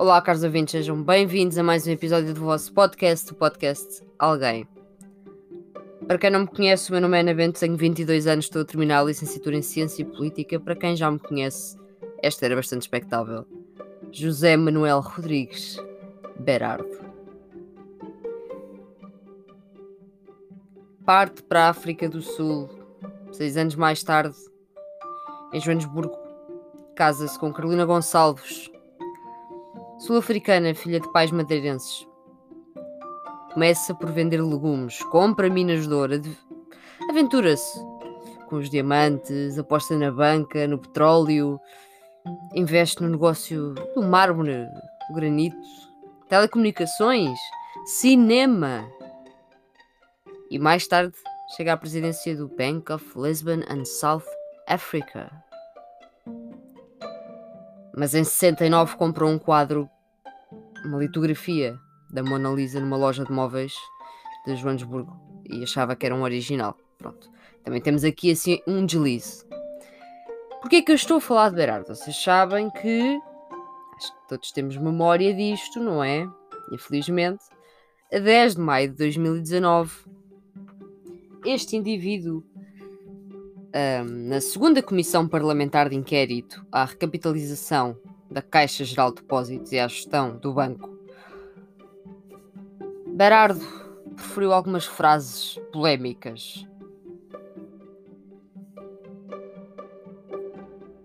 Olá, caros ouvintes, sejam bem-vindos a mais um episódio do vosso podcast, o podcast Alguém. Para quem não me conhece, o meu nome é Ana Bento, tenho 22 anos, estou a terminar a licenciatura em Ciência e Política. Para quem já me conhece, esta era bastante expectável. José Manuel Rodrigues Berardo. Parte para a África do Sul, seis anos mais tarde, em Joanesburgo, casa-se com Carolina Gonçalves, sul-africana, filha de pais madeirenses. Começa por vender legumes, compra minas de ouro, aventura-se com os diamantes, aposta na banca, no petróleo, investe no negócio do mármore, do granito, telecomunicações, cinema. E mais tarde chega à presidência do Bank of Lisbon and South Africa. Mas em 69 comprou um quadro, uma litografia da Mona Lisa numa loja de móveis de Joanesburgo e achava que era um original. Pronto. Também temos aqui assim um deslize. Porquê é que eu estou a falar de Berardo? Vocês sabem que acho que todos temos memória disto, não é? Infelizmente, a 10 de maio de 2019, este indivíduo um, na segunda Comissão Parlamentar de Inquérito à recapitalização da Caixa Geral de Depósitos e à gestão do banco, Berardo preferiu algumas frases polémicas.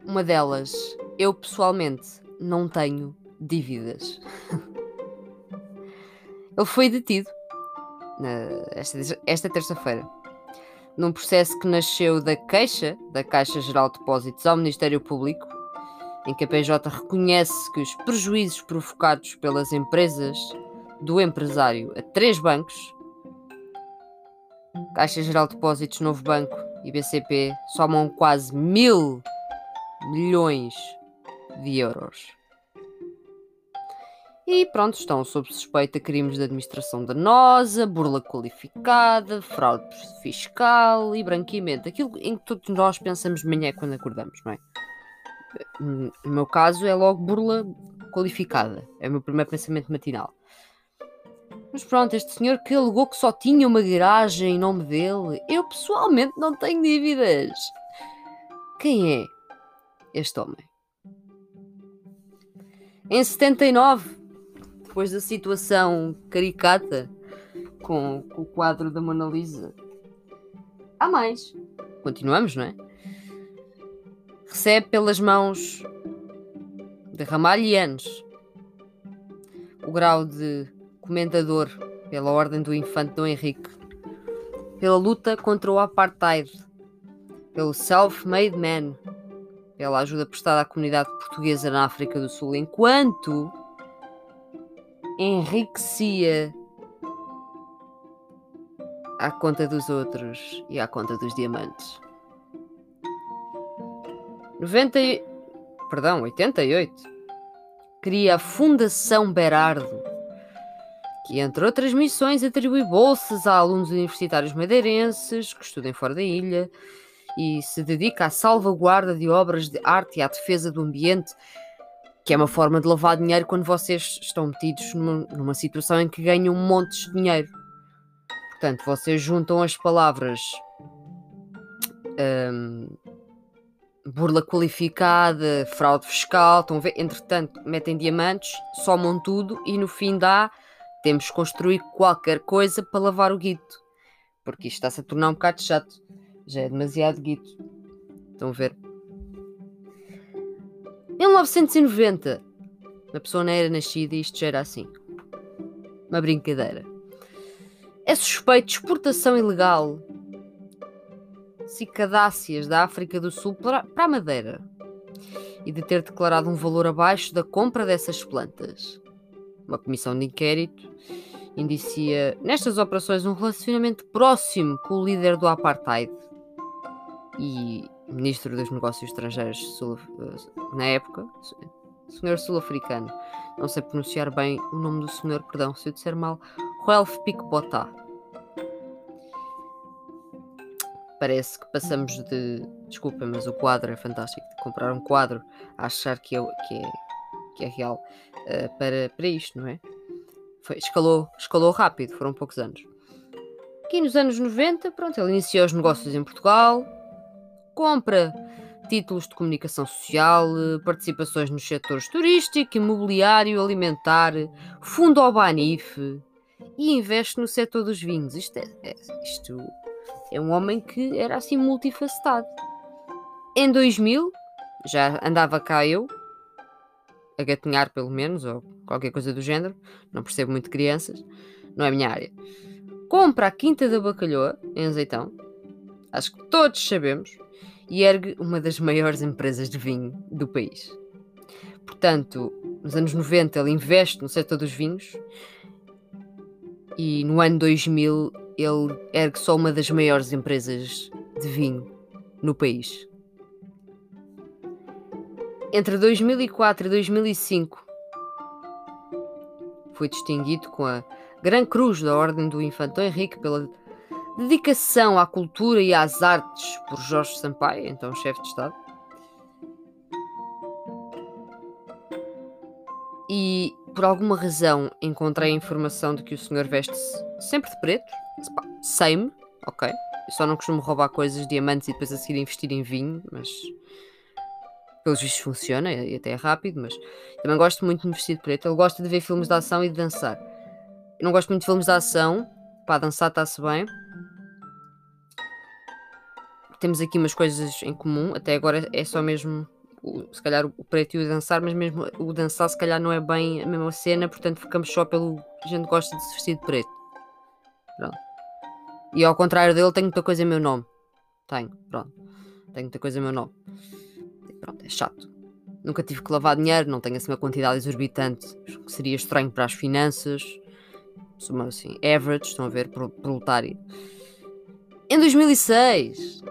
Uma delas, eu pessoalmente não tenho dívidas. Ele foi detido esta, esta terça-feira num processo que nasceu da queixa da Caixa Geral de Depósitos ao Ministério Público, em que a PJ reconhece que os prejuízos provocados pelas empresas do empresário a três bancos, Caixa Geral de Depósitos, Novo Banco e BCP, somam quase mil milhões de euros. E pronto, estão sob suspeita crimes de administração danosa, burla qualificada, fraude fiscal e branqueamento. Aquilo em que todos nós pensamos de manhã quando acordamos, não é? No meu caso é logo burla qualificada. É o meu primeiro pensamento matinal. Mas pronto, este senhor que alegou que só tinha uma garagem em nome dele, eu pessoalmente não tenho dívidas. Quem é este homem? Em 79, depois da situação caricata com, com o quadro da Mona Lisa, há mais. Continuamos, não é? Recebe pelas mãos de Ramalhianos o grau de comentador pela Ordem do Infante Dom Henrique, pela luta contra o apartheid, pelo self-made man, pela ajuda prestada à comunidade portuguesa na África do Sul, enquanto enriquecia à conta dos outros e à conta dos diamantes. 90, perdão, 88 cria a Fundação Berardo, que entre outras missões atribui bolsas a alunos universitários madeirenses que estudem fora da ilha e se dedica à salvaguarda de obras de arte e à defesa do ambiente que é uma forma de lavar dinheiro quando vocês estão metidos numa, numa situação em que ganham um monte de dinheiro. Portanto, vocês juntam as palavras um, burla qualificada, fraude fiscal, estão a ver? entretanto, metem diamantes, somam tudo e no fim dá, temos que construir qualquer coisa para lavar o guito. Porque isto está-se a tornar um bocado chato. Já é demasiado guito. Estão a ver? 1990. A pessoa não era nascida e isto já era assim. Uma brincadeira. É suspeito de exportação ilegal cicadáceas da África do Sul para, para a Madeira e de ter declarado um valor abaixo da compra dessas plantas. Uma comissão de inquérito indicia nestas operações um relacionamento próximo com o líder do apartheid e ministro dos Negócios Estrangeiros sul, eh, na época, senhor sul-africano. Não sei pronunciar bem o nome do senhor, perdão se eu disser mal. Ralph Picbotá. Parece que passamos de. Desculpa, mas o quadro é fantástico. De comprar um quadro a achar que é, que é que é real uh, para, para isto, não é? Foi, escalou, escalou rápido, foram poucos anos. Aqui nos anos 90, pronto, ele iniciou os negócios em Portugal, compra títulos de comunicação social, participações nos setores turístico, imobiliário, alimentar, fundo ao Banif e investe no setor dos vinhos. Isto é, é, isto é um homem que era assim multifacetado. Em 2000, já andava cá eu, a gatinhar pelo menos, ou qualquer coisa do género, não percebo muito crianças, não é minha área. Compra a Quinta da Bacalhoa, em Azeitão, acho que todos sabemos, e ergue uma das maiores empresas de vinho do país. Portanto, nos anos 90 ele investe no setor dos vinhos e no ano 2000 ele ergue só uma das maiores empresas de vinho no país. Entre 2004 e 2005 foi distinguido com a Gran Cruz da Ordem do Infantão Henrique pela dedicação à cultura e às artes por Jorge Sampaio, então chefe de Estado. E por alguma razão encontrei a informação de que o senhor veste-se sempre de preto. Sei-me, ok. Só não costumo roubar coisas, diamantes e depois a seguir investir em vinho, mas pelos vistos funciona e até é rápido, mas também gosto muito de me vestir de preto. Ele gosta de ver filmes de ação e de dançar. Eu não gosto muito de filmes de ação, para dançar está-se bem. Temos aqui umas coisas em comum, até agora é só mesmo o, se calhar o preto e o dançar, mas mesmo o dançar se calhar não é bem a mesma cena, portanto ficamos só pelo a gente gosta de de preto. Pronto. E ao contrário dele, tenho muita coisa em meu nome. Tenho, pronto. Tenho muita coisa em meu nome. Pronto, é chato. Nunca tive que lavar dinheiro, não tenho assim uma quantidade exorbitante, que seria estranho para as finanças. Sou assim, average, estão a ver, proletário. Em 2006,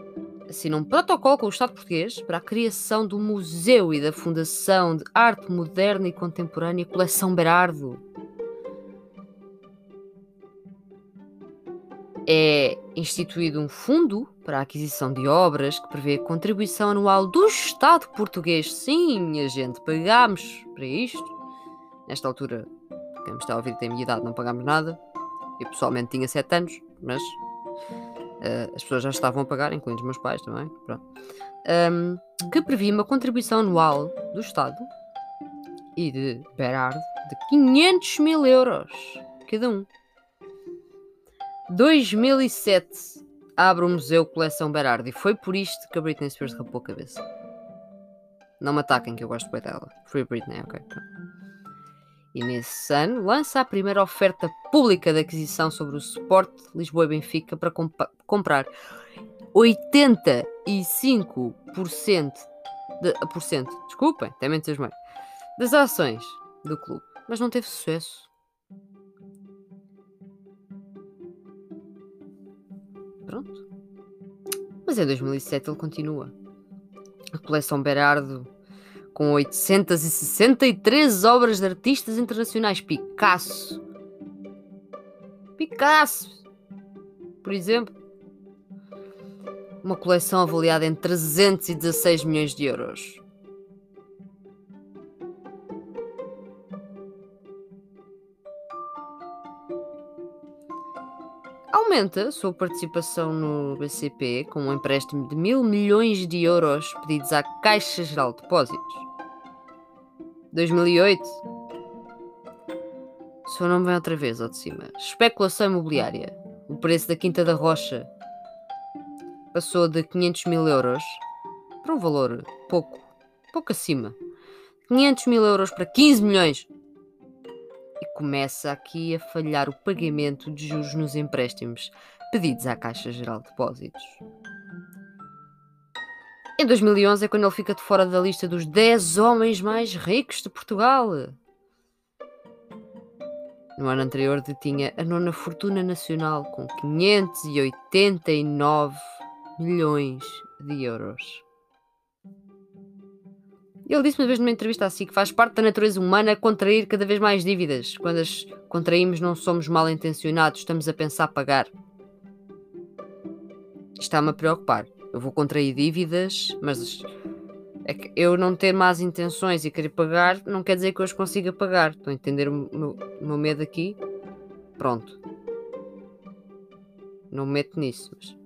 assina um protocolo com o Estado português para a criação do Museu e da Fundação de Arte Moderna e Contemporânea Coleção Berardo. É instituído um fundo para a aquisição de obras que prevê contribuição anual do Estado português. Sim, minha gente, pagámos para isto. Nesta altura, quem me está a ouvir tem a minha idade, não pagámos nada. Eu pessoalmente tinha 7 anos, mas uh, as pessoas já estavam a pagar, incluindo os meus pais também. Pronto. Um, que previa uma contribuição anual do Estado e de Berardo de 500 mil euros cada um. 2007 abre o Museu Coleção Berardi. E foi por isto que a Britney Spears rapou a cabeça. Não me ataquem que eu gosto bem dela. Free Britney, ok. E nesse ano lança a primeira oferta pública de aquisição sobre o suporte Lisboa e Benfica para comp comprar 85% de, por cento, desculpem, até menos das ações do clube, mas não teve sucesso. Pronto. Mas em 2007 ele continua. A coleção Berardo, com 863 obras de artistas internacionais. Picasso. Picasso. Por exemplo. Uma coleção avaliada em 316 milhões de euros. Aumenta a sua participação no BCP com um empréstimo de mil milhões de euros pedidos à Caixa Geral de Depósitos. 2008. Seu nome vem outra vez ao de cima. Especulação imobiliária. O preço da Quinta da Rocha passou de 500 mil euros para um valor pouco, pouco acima. 500 mil euros para 15 milhões começa aqui a falhar o pagamento de juros nos empréstimos pedidos à Caixa Geral de Depósitos. Em 2011 é quando ele fica de fora da lista dos 10 homens mais ricos de Portugal. No ano anterior detinha a nona fortuna nacional com 589 milhões de euros. Ele disse uma vez numa entrevista assim que faz parte da natureza humana contrair cada vez mais dívidas. Quando as contraímos, não somos mal intencionados, estamos a pensar pagar. Está-me a preocupar. Eu vou contrair dívidas, mas É que eu não ter más intenções e querer pagar não quer dizer que eu os consiga pagar. Estão a entender o meu, o meu medo aqui? Pronto. Não me meto nisso. Mas,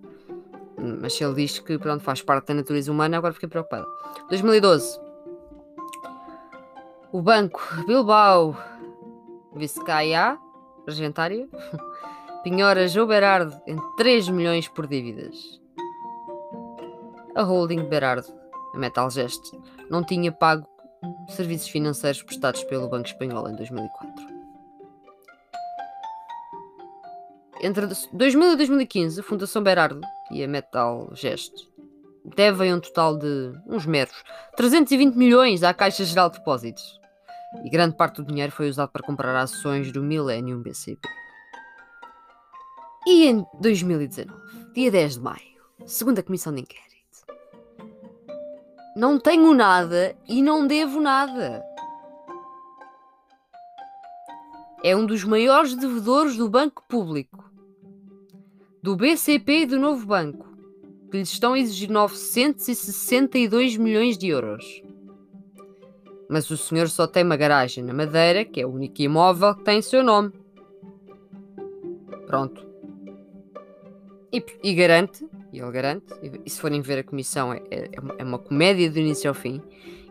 mas se ele diz que pronto, faz parte da natureza humana, agora fiquei preocupada. 2012. O banco Bilbao Vizcaya, Argentária, penhora João Berardo em 3 milhões por dívidas. A holding Berardo a Metalgest, não tinha pago serviços financeiros prestados pelo Banco Espanhol em 2004. Entre 2000 e 2015, a Fundação Berardo e a Metalgest devem um total de uns meros 320 milhões à Caixa Geral de Depósitos. E grande parte do dinheiro foi usado para comprar ações do Millennium BCP. E em 2019, dia 10 de maio, segundo a Comissão de Inquérito, não tenho nada e não devo nada. É um dos maiores devedores do Banco Público, do BCP e do Novo Banco, que lhes estão a exigir 962 milhões de euros. Mas o senhor só tem uma garagem na Madeira, que é o único imóvel que tem seu nome. Pronto. E, e garante e ele garante, e se forem ver a comissão, é, é, é, uma comédia do início ao fim.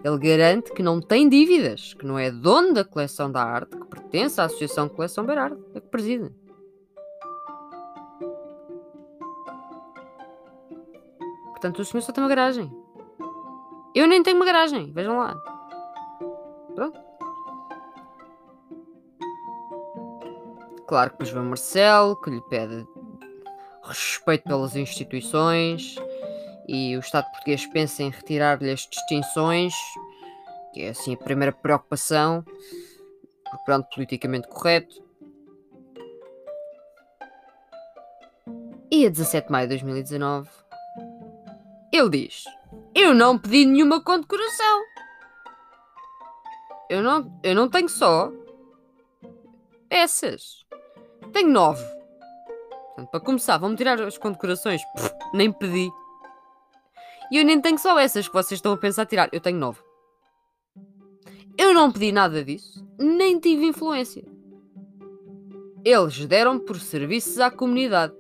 Ele garante que não tem dívidas, que não é dono da coleção da arte, que pertence à Associação Coleção Berardo, é que preside. Portanto, o senhor só tem uma garagem. Eu nem tenho uma garagem, vejam lá. Pronto. Claro que depois vem o Marcelo, que lhe pede respeito pelas instituições e o Estado português pensa em retirar-lhe as distinções, que é assim a primeira preocupação, pronto, politicamente correto. E a 17 de maio de 2019, ele diz: Eu não pedi nenhuma condecoração. Eu não, eu não tenho só essas. Tenho nove. Portanto, para começar, vão-me tirar as condecorações. Pff, nem pedi. E eu nem tenho só essas que vocês estão a pensar tirar. Eu tenho nove. Eu não pedi nada disso, nem tive influência. Eles deram por serviços à comunidade.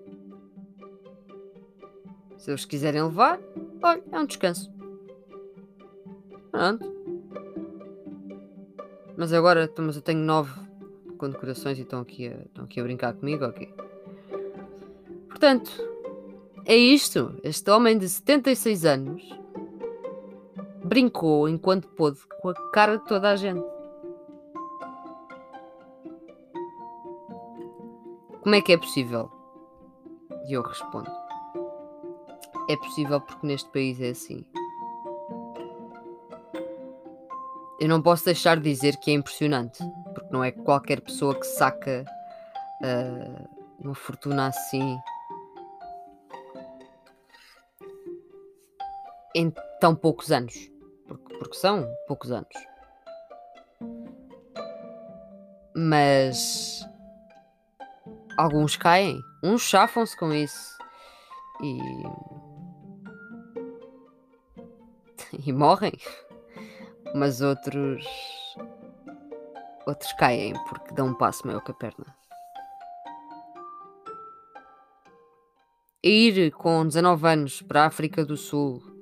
Se eles quiserem levar, olha, é um descanso. Pronto. Mas agora, mas eu tenho nove condecorações e estão aqui a, estão aqui a brincar comigo, ok? Portanto, é isto. Este homem de 76 anos brincou enquanto pôde com a cara de toda a gente. Como é que é possível? E eu respondo: É possível porque neste país é assim. Eu não posso deixar de dizer que é impressionante, porque não é qualquer pessoa que saca uh, uma fortuna assim em tão poucos anos. Porque, porque são poucos anos. Mas alguns caem, uns chafam-se com isso e. e morrem, mas outros. outros caem porque dão um passo maior que a perna. Ir com 19 anos para a África do Sul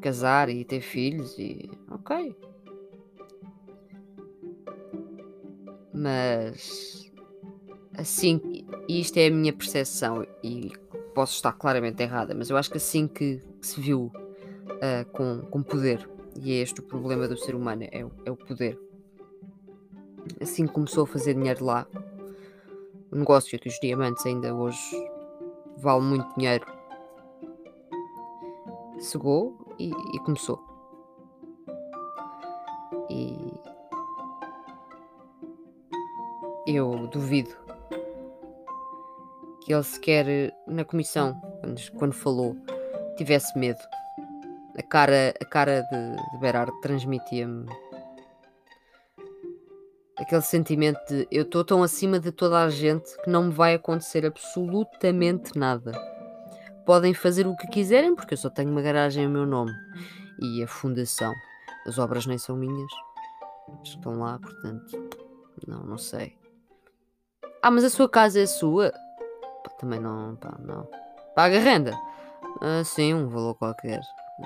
casar e ter filhos e. ok. Mas assim, isto é a minha percepção e posso estar claramente errada, mas eu acho que assim que, se viu uh, com, com poder, e é este o problema do ser humano, é, é o poder. Assim começou a fazer dinheiro lá. O negócio dos diamantes ainda hoje vale muito dinheiro. Chegou e, e começou. E eu duvido que ele sequer na comissão, quando, falou, tivesse medo. A cara, a cara de, de transmitia-me aquele sentimento de eu estou tão acima de toda a gente que não me vai acontecer absolutamente nada. podem fazer o que quiserem, porque eu só tenho uma garagem a meu nome e a fundação. As obras nem são minhas, estão lá, portanto, não, não sei. Ah, mas a sua casa é sua? Também não, pá, não. Paga renda? Ah, sim, um valor qualquer.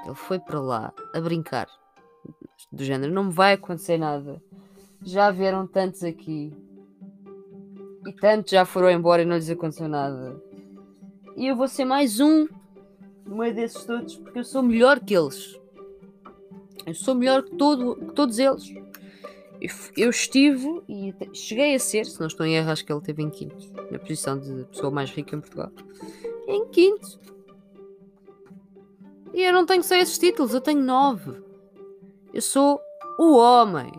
Ele foi para lá a brincar. Do género, não me vai acontecer nada. Já vieram tantos aqui. E tantos já foram embora e não lhes aconteceu nada. E eu vou ser mais um no meio desses todos, porque eu sou melhor que eles. Eu sou melhor que, todo, que todos eles. Eu, estive e cheguei a ser, se não estou em erro, acho que ele esteve em quinto, na posição de pessoa mais rica em Portugal. Em quinto. E eu não tenho só esses títulos, eu tenho nove. Eu sou o homem.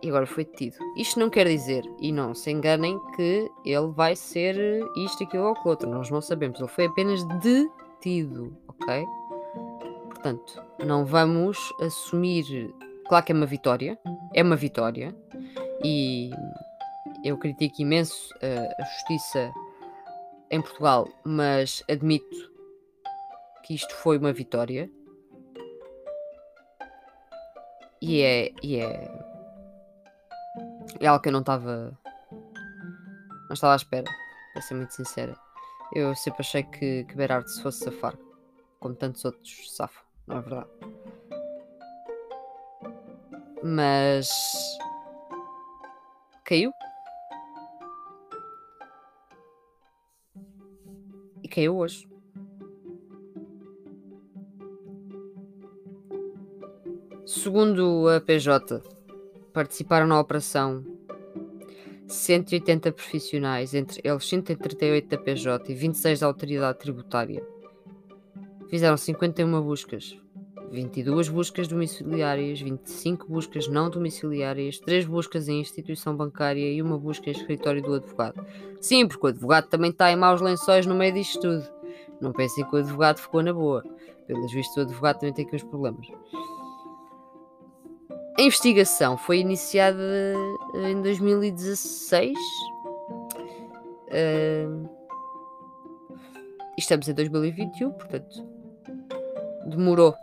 E agora foi detido. Isto não quer dizer, e não se enganem, que ele vai ser isto, aquilo ou outro. Nós não sabemos. Ele foi apenas detido, ok? Portanto, não vamos assumir. Claro que é uma vitória. É uma vitória. E eu critico imenso uh, a justiça em Portugal, mas admito que isto foi uma vitória. E é, e é, é algo que eu não estava. Não estava à espera, para ser muito sincera. Eu sempre achei que, que Berardo se fosse safar, como tantos outros safam, não é verdade? Mas. Caiu. E caiu hoje. Segundo a PJ, participaram na operação 180 profissionais, entre eles 138 da PJ e 26 da Autoridade Tributária. Fizeram 51 buscas, 22 buscas domiciliárias, 25 buscas não domiciliárias, 3 buscas em instituição bancária e uma busca em escritório do advogado. Sim, porque o advogado também está em maus lençóis no meio disto tudo. Não pensem que o advogado ficou na boa. Pelos vistos, o advogado também tem aqui uns problemas. A investigação foi iniciada eh, em 2016. Uh, estamos em 2021, portanto, demorou.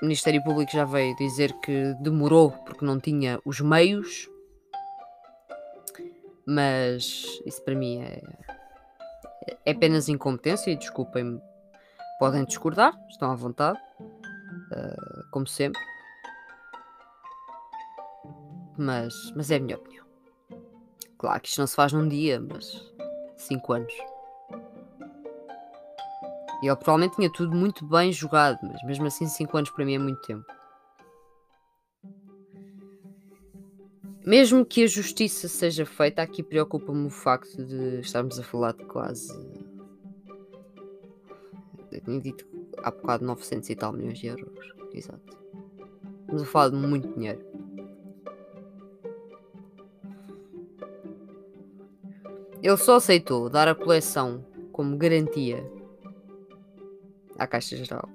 O Ministério Público já veio dizer que demorou porque não tinha os meios, mas isso para mim é, é apenas incompetência e desculpem-me, podem discordar, estão à vontade, uh, como sempre mas, mas é a minha opinião. Claro que isto não se faz num dia, mas 5 anos. E ele provavelmente tinha tudo muito bem jogado, mas mesmo assim 5 anos para mim é muito tempo. Mesmo que a justiça seja feita, aqui preocupa-me o facto de estarmos a falar de quase. Eu tinha dito há bocado 900 e tal milhões de euros. Exato. Estamos a falar de muito dinheiro. Ele só aceitou dar a coleção como garantia à Caixa Geral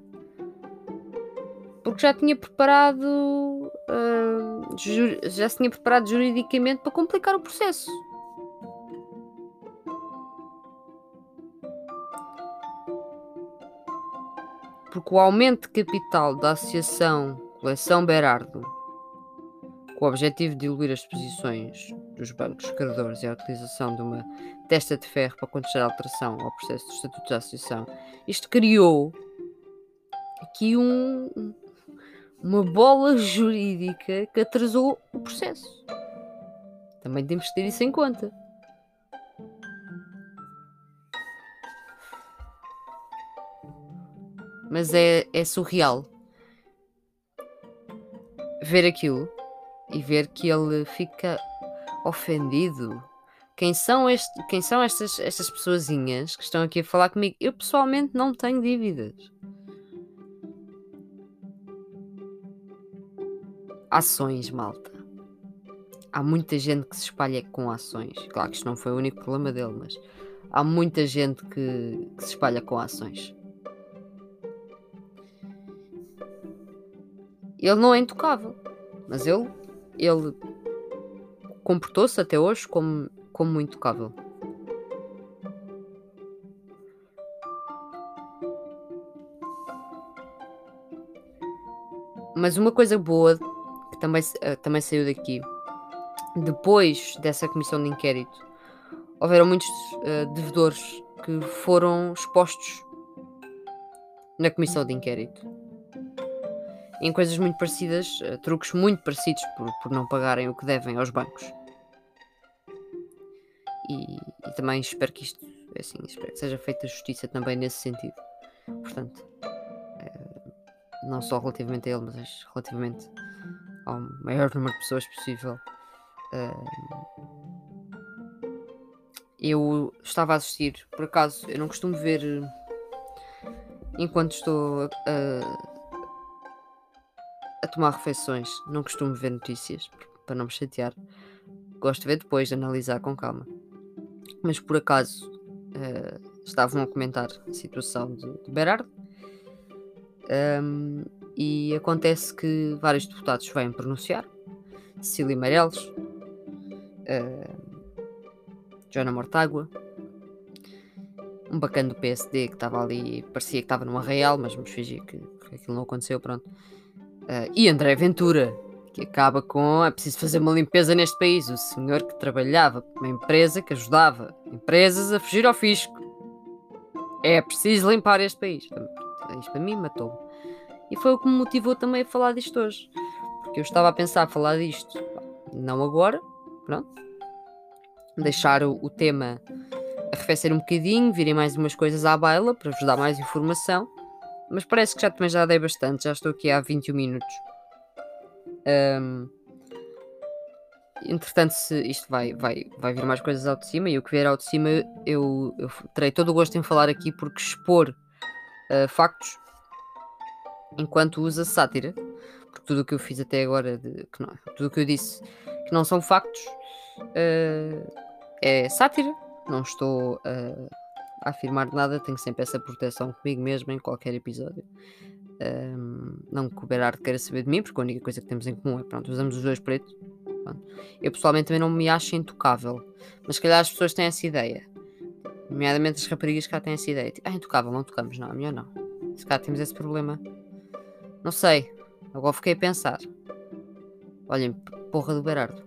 porque já tinha preparado uh, já se tinha preparado juridicamente para complicar o processo. Porque o aumento de capital da Associação Coleção Berardo com o objetivo de diluir as posições dos bancos credores e a utilização de uma testa de ferro para contestar a alteração ao processo de estatuto da associação, isto criou aqui um, uma bola jurídica que atrasou o processo. Também temos que ter isso em conta. Mas é, é surreal ver aquilo e ver que ele fica ofendido. Quem são, este, quem são estas, estas pessoazinhas que estão aqui a falar comigo? Eu pessoalmente não tenho dívidas. Ações, malta. Há muita gente que se espalha com ações. Claro que isto não foi o único problema dele, mas há muita gente que, que se espalha com ações. Ele não é intocável, mas ele ele comportou-se até hoje como, como tocável. Mas uma coisa boa que também, eh, também saiu daqui, depois dessa comissão de inquérito, houveram muitos uh, devedores que foram expostos na comissão de inquérito em coisas muito parecidas, uh, truques muito parecidos por, por não pagarem o que devem aos bancos. E, e também espero que isto assim, espero que seja feita justiça também nesse sentido. Portanto, não só relativamente a ele, mas relativamente ao maior número de pessoas possível. eu estava a assistir, por acaso, eu não costumo ver enquanto estou a, a tomar refeições, não costumo ver notícias para não me chatear. Gosto de ver depois, de analisar com calma. Mas por acaso uh, estavam a comentar a situação de, de Berardo um, e acontece que vários deputados vêm pronunciar. Cecília Meireles, uh, Joana Mortágua, um bacana do PSD que estava ali, parecia que estava numa real, mas vamos fingir que, que aquilo não aconteceu, pronto. Uh, e André Ventura, que acaba com é preciso fazer uma limpeza neste país. O senhor que trabalhava para uma empresa que ajudava empresas a fugir ao fisco. É preciso limpar este país. Isto para mim matou-me. E foi o que me motivou também a falar disto hoje. Porque eu estava a pensar falar disto, não agora, pronto. Deixar o, o tema arrefecer um bocadinho, virem mais umas coisas à baila para vos dar mais informação. Mas parece que já também já dei bastante, já estou aqui há 21 minutos. Um, entretanto, se isto vai, vai, vai vir mais coisas ao de cima, e o que vier ao de cima eu, eu terei todo o gosto em falar aqui porque expor uh, factos enquanto usa sátira, porque tudo o que eu fiz até agora, de, que não, tudo o que eu disse que não são factos, uh, é sátira. Não estou uh, a afirmar nada, tenho sempre essa proteção comigo mesmo em qualquer episódio. Um, não que o Berardo queira saber de mim, porque a única coisa que temos em comum é pronto, usamos os dois pretos. Pronto. Eu pessoalmente também não me acho intocável, mas se calhar as pessoas têm essa ideia, nomeadamente as raparigas cá têm essa ideia. Tipo, ah, intocável, não tocamos, não, a melhor não. Se cá temos esse problema, não sei. Agora fiquei a pensar. Olhem, porra do Berardo.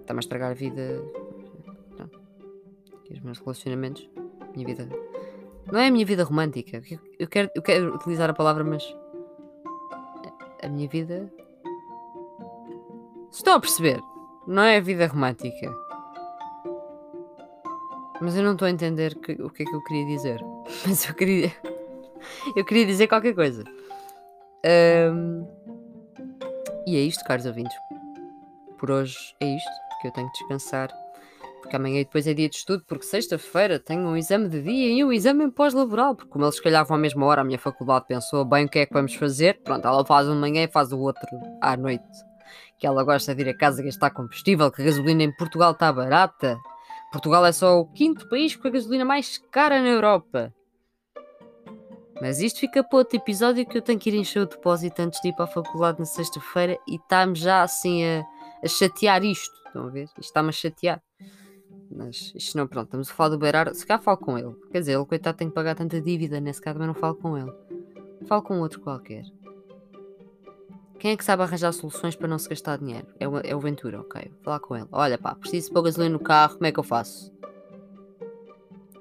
Está-me a estragar a vida. Os meus relacionamentos. Minha vida. Não é a minha vida romântica. Eu quero, eu quero utilizar a palavra, mas. A minha vida. Estão a perceber? Não é a vida romântica. Mas eu não estou a entender que, o que é que eu queria dizer. Mas eu queria. Eu queria dizer qualquer coisa. Um, e é isto, caros ouvintes. Por hoje é isto, porque eu tenho que descansar. Porque amanhã depois é dia de estudo, porque sexta-feira tenho um exame de dia e um exame pós-laboral. Porque como eles calhavam à mesma hora, a minha faculdade pensou bem o que é que vamos fazer. Pronto, ela faz um de manhã e faz o outro à noite. Que ela gosta de ir a casa gastar combustível, que a gasolina em Portugal está barata. Portugal é só o quinto país com a gasolina mais cara na Europa. Mas isto fica para outro episódio que eu tenho que ir encher o depósito antes de ir para a faculdade na sexta-feira e está-me já assim a, a, chatear isto. Estão a ver? Isto está-me a chatear. Mas isto não, pronto, estamos a falar do Berar. Se cá falo com ele. Quer dizer, ele coitado tem que pagar tanta dívida, nesse caso também não falo com ele. Falo com outro qualquer. Quem é que sabe arranjar soluções para não se gastar dinheiro? É o, é o Ventura, ok. Vou falar com ele. Olha pá, preciso pôr gasolina no carro, como é que eu faço?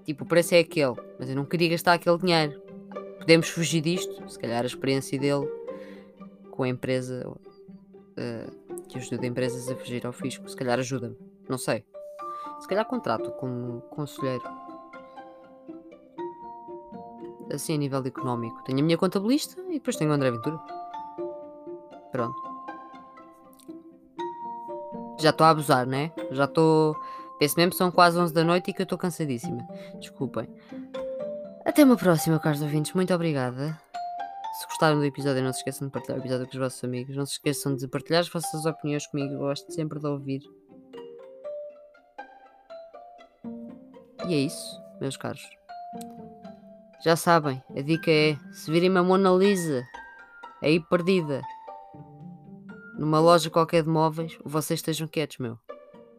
Tipo, o preço é aquele, mas eu não queria gastar aquele dinheiro podemos fugir disto. Se calhar a experiência dele com a empresa uh, que ajuda empresas a fugir ao fisco, se calhar ajuda-me. Não sei. Se calhar contrato como conselheiro. Assim a nível económico. Tenho a minha contabilista e depois tenho o André Ventura. Pronto. Já estou a abusar, né? Já estou. Penso mesmo que são quase 11 da noite e que eu estou cansadíssima. Desculpem. Até uma próxima, caros ouvintes. Muito obrigada. Se gostaram do episódio, não se esqueçam de partilhar o episódio com os vossos amigos. Não se esqueçam de partilhar as vossas opiniões comigo. Eu gosto sempre de ouvir. E é isso, meus caros. Já sabem, a dica é: se virem uma Mona Lisa aí perdida numa loja qualquer de móveis, vocês estejam quietos, meu.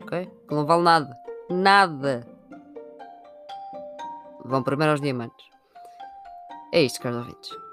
Ok? Que não vale nada. Nada. Vão primeiro aos diamantes. É isto, caros ouvintes.